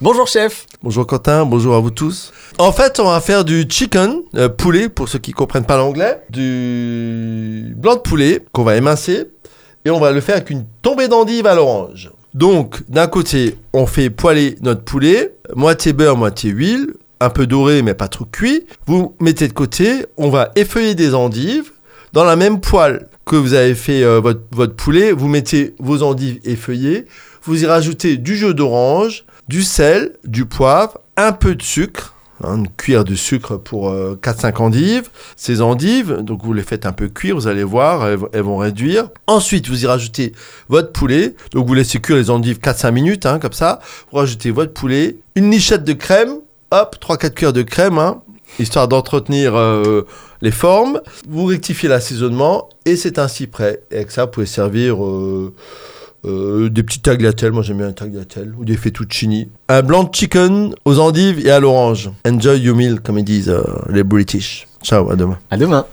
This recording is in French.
Bonjour chef Bonjour Quentin, bonjour à vous tous. En fait, on va faire du chicken, euh, poulet, pour ceux qui comprennent pas l'anglais, du blanc de poulet qu'on va émincer, et on va le faire avec une tombée d'endive à l'orange. Donc, d'un côté, on fait poêler notre poulet, moitié beurre, moitié huile, un peu doré mais pas trop cuit. Vous mettez de côté, on va effeuiller des endives. Dans la même poêle que vous avez fait euh, votre, poulet, vous mettez vos endives effeuillées, vous y rajoutez du jus d'orange, du sel, du poivre, un peu de sucre, hein, une cuillère de sucre pour euh, 4-5 endives. Ces endives, donc vous les faites un peu cuire, vous allez voir, elles, vont réduire. Ensuite, vous y rajoutez votre poulet, donc vous laissez cuire les endives 4-5 minutes, hein, comme ça. Vous rajoutez votre poulet, une lichette de crème, hop, 3-4 cuillères de crème, hein, histoire d'entretenir euh, les formes. Vous rectifiez l'assaisonnement et c'est ainsi prêt. Et avec ça, vous pouvez servir euh, euh, des petits tagliatelles. Moi, j'aime bien les tagliatelles ou des fettuccini. Un blanc de chicken aux endives et à l'orange. Enjoy your meal, comme ils disent les British. Ciao, à demain. À demain